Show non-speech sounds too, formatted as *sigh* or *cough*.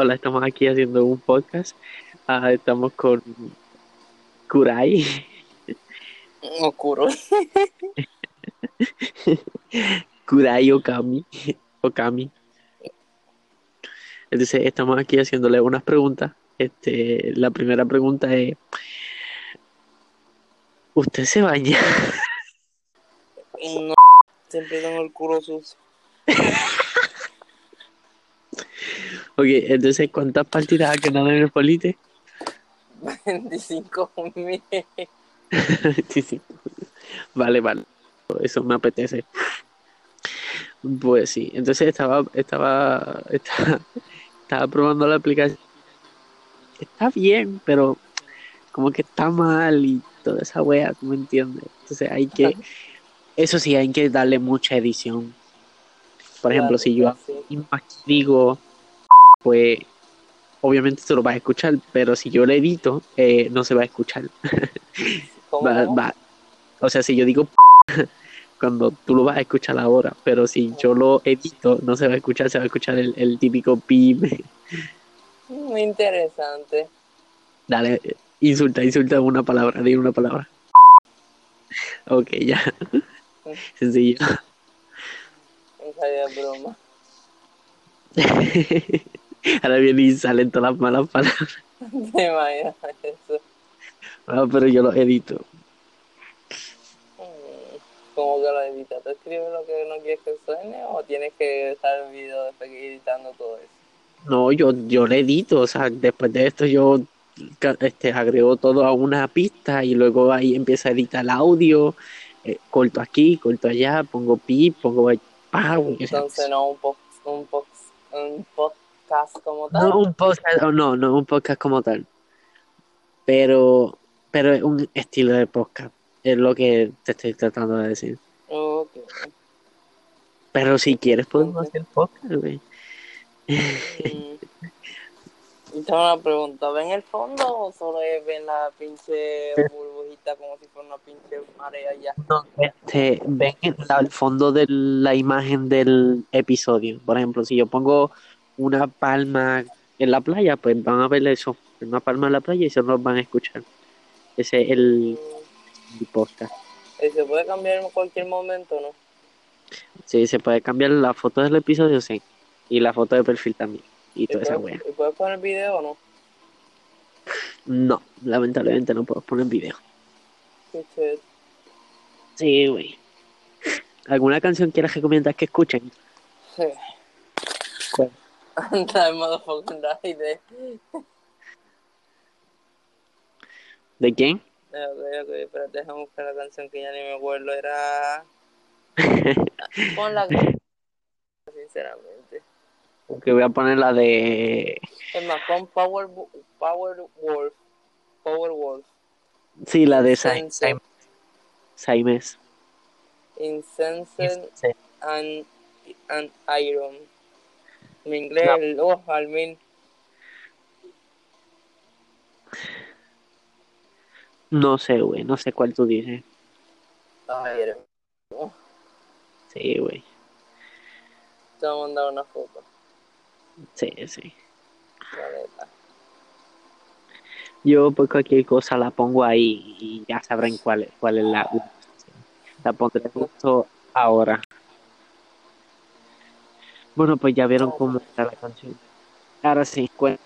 Hola, estamos aquí haciendo un podcast. Ah, estamos con Kurai. *laughs* Oscuro. *laughs* Kurai Okami. Okami. Entonces, estamos aquí haciéndole unas preguntas. Este, la primera pregunta es: ¿Usted se baña? *laughs* No, siempre tengo el culo sucio. Ok, entonces, ¿cuántas partidas ha quedado en el polite? 25 mil. *laughs* Sí, sí. Vale, vale. Eso me apetece. Pues sí. Entonces estaba, estaba, estaba, estaba probando la aplicación. Está bien, pero como que está mal y toda esa wea, ¿tú me entiendes? Entonces hay que, eso sí, hay que darle mucha edición. Por ejemplo, si yo digo, pues obviamente tú lo vas a escuchar, pero si yo lo edito, eh, no se va a escuchar. *laughs* ¿Cómo, Va- va- O sea, si yo digo *laughs* cuando tú lo vas a escuchar ahora, pero si yo lo edito, no se va a escuchar, se va a escuchar el, el típico pip. Muy interesante. Dale, insulta, insulta una palabra, di una palabra. *laughs* Ok, ya. Sencillo. Esa es broma. Ahora viene y salen todas las malas palabras. *laughs* ¿Te imaginas eso? Ah, pero yo lo edito. Mm, ¿Cómo que lo editas? ¿Tú escribes lo que no quieres que suene o tienes que estar el video después editando todo eso? No, yo, yo lo edito, o sea, después de esto yo este, agrego todo a una pista y luego ahí empieza a editar el audio, eh, corto aquí, corto allá, pongo pi, pongo pa, o sea, Entonces no un, po un, po un podcast como tal. no un podcast, no, no un podcast como tal, pero, pero es un estilo de podcast, es lo que te estoy tratando de decir. Pero si quieres podemos hacer podcast, güey. Mm. Y tengo una pregunta, ¿ven el fondo o solo ven la pinche burbujita como si fuera una pinche marea ya? No, este, ven el fondo de la imagen del episodio. Por ejemplo, si yo pongo una palma en la playa, pues van a ver eso, una palma en la playa y se nos van a escuchar. Ese es el, el podcast. ¿Y se puede cambiar en cualquier momento, no? Sí, se puede cambiar la foto del episodio, sí. Y la foto de perfil también. Y ¿Y toda esa wea. y puedes poner video o no? No, lamentablemente no puedo poner video. Qué. Sí, güey. ¿Alguna canción quieras recomendar que escuchen? ¿Cuál? Anda, motherfucking de. ¿De quién? Ok, ok, espérate, déjame buscar la canción que ya ni me acuerdo. Era. *laughs* Pon la. Sinceramente. Que voy a poner la de... Es más, pon Power, Power Wolf. Power Wolf. Sí, la de Sa- Incense. Sa- Saimes. Incense and, and Iron. Mi inglés, oh, al min. No sé, güey, no sé cuál tú dices. Ay, Sí, güey. te voy a mandar una foto. Sí, sí. Yo por cualquier cosa la pongo ahí y ya sabrán cuál es, cuál es la... La, la pondré justo ahora. Bueno, pues ya vieron cómo está la canción. Ahora sí, cuéntame